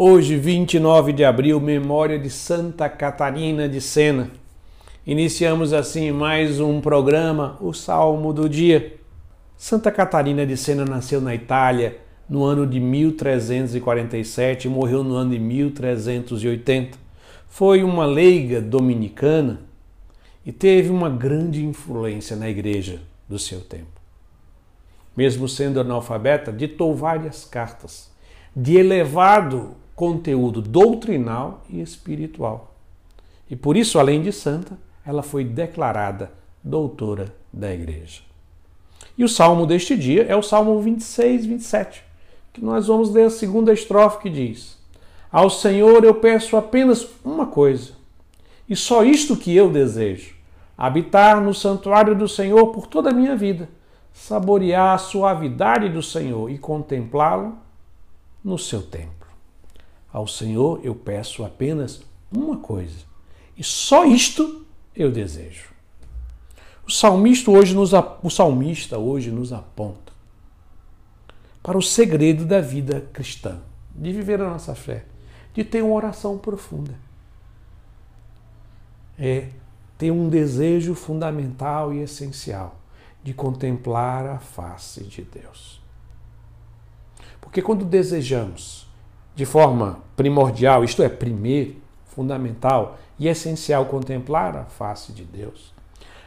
Hoje, 29 de abril, memória de Santa Catarina de Sena. Iniciamos assim mais um programa, o Salmo do Dia. Santa Catarina de Sena nasceu na Itália no ano de 1347 e morreu no ano de 1380. Foi uma leiga dominicana e teve uma grande influência na igreja do seu tempo. Mesmo sendo analfabeta, ditou várias cartas de elevado conteúdo doutrinal e espiritual. E por isso, além de santa, ela foi declarada doutora da igreja. E o salmo deste dia é o salmo 26, 27, que nós vamos ler a segunda estrofe que diz: Ao Senhor eu peço apenas uma coisa, e só isto que eu desejo: habitar no santuário do Senhor por toda a minha vida, saborear a suavidade do Senhor e contemplá-lo no seu templo. Ao Senhor eu peço apenas uma coisa, e só isto eu desejo. O salmista hoje nos, o salmista hoje nos aponta para o segredo da vida cristã, de viver a nossa fé, de ter uma oração profunda. É ter um desejo fundamental e essencial de contemplar a face de Deus. Porque quando desejamos de forma primordial, isto é, primeiro, fundamental e essencial, contemplar a face de Deus,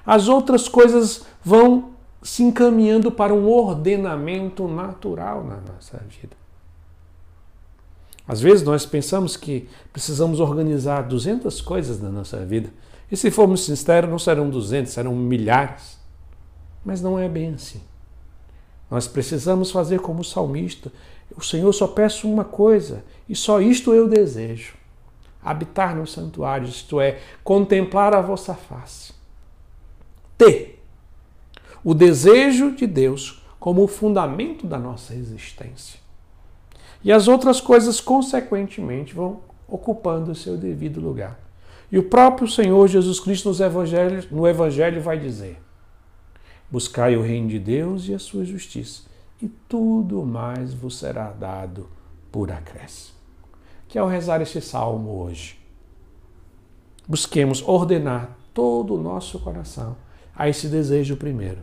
as outras coisas vão se encaminhando para um ordenamento natural na nossa vida. Às vezes nós pensamos que precisamos organizar 200 coisas na nossa vida. E se formos sinceros, não serão 200, serão milhares. Mas não é bem assim. Nós precisamos fazer como o salmista, o Senhor só peço uma coisa, e só isto eu desejo: habitar no santuário, isto é, contemplar a vossa face. Ter o desejo de Deus como o fundamento da nossa existência. E as outras coisas, consequentemente, vão ocupando o seu devido lugar. E o próprio Senhor Jesus Cristo nos evangelhos, no Evangelho vai dizer: Buscai o reino de Deus e a sua justiça e tudo mais vos será dado por acréscimo. Que ao rezar este salmo hoje, busquemos ordenar todo o nosso coração a esse desejo primeiro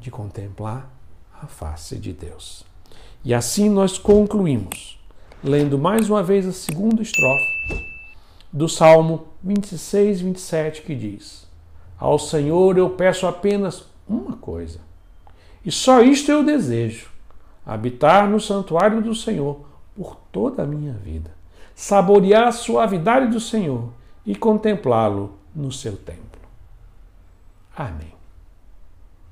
de contemplar a face de Deus. E assim nós concluímos, lendo mais uma vez a segunda estrofe do Salmo 26, 27, que diz: Ao Senhor eu peço apenas uma coisa, e só isto eu desejo habitar no santuário do Senhor por toda a minha vida, saborear a suavidade do Senhor e contemplá-lo no seu templo. Amém.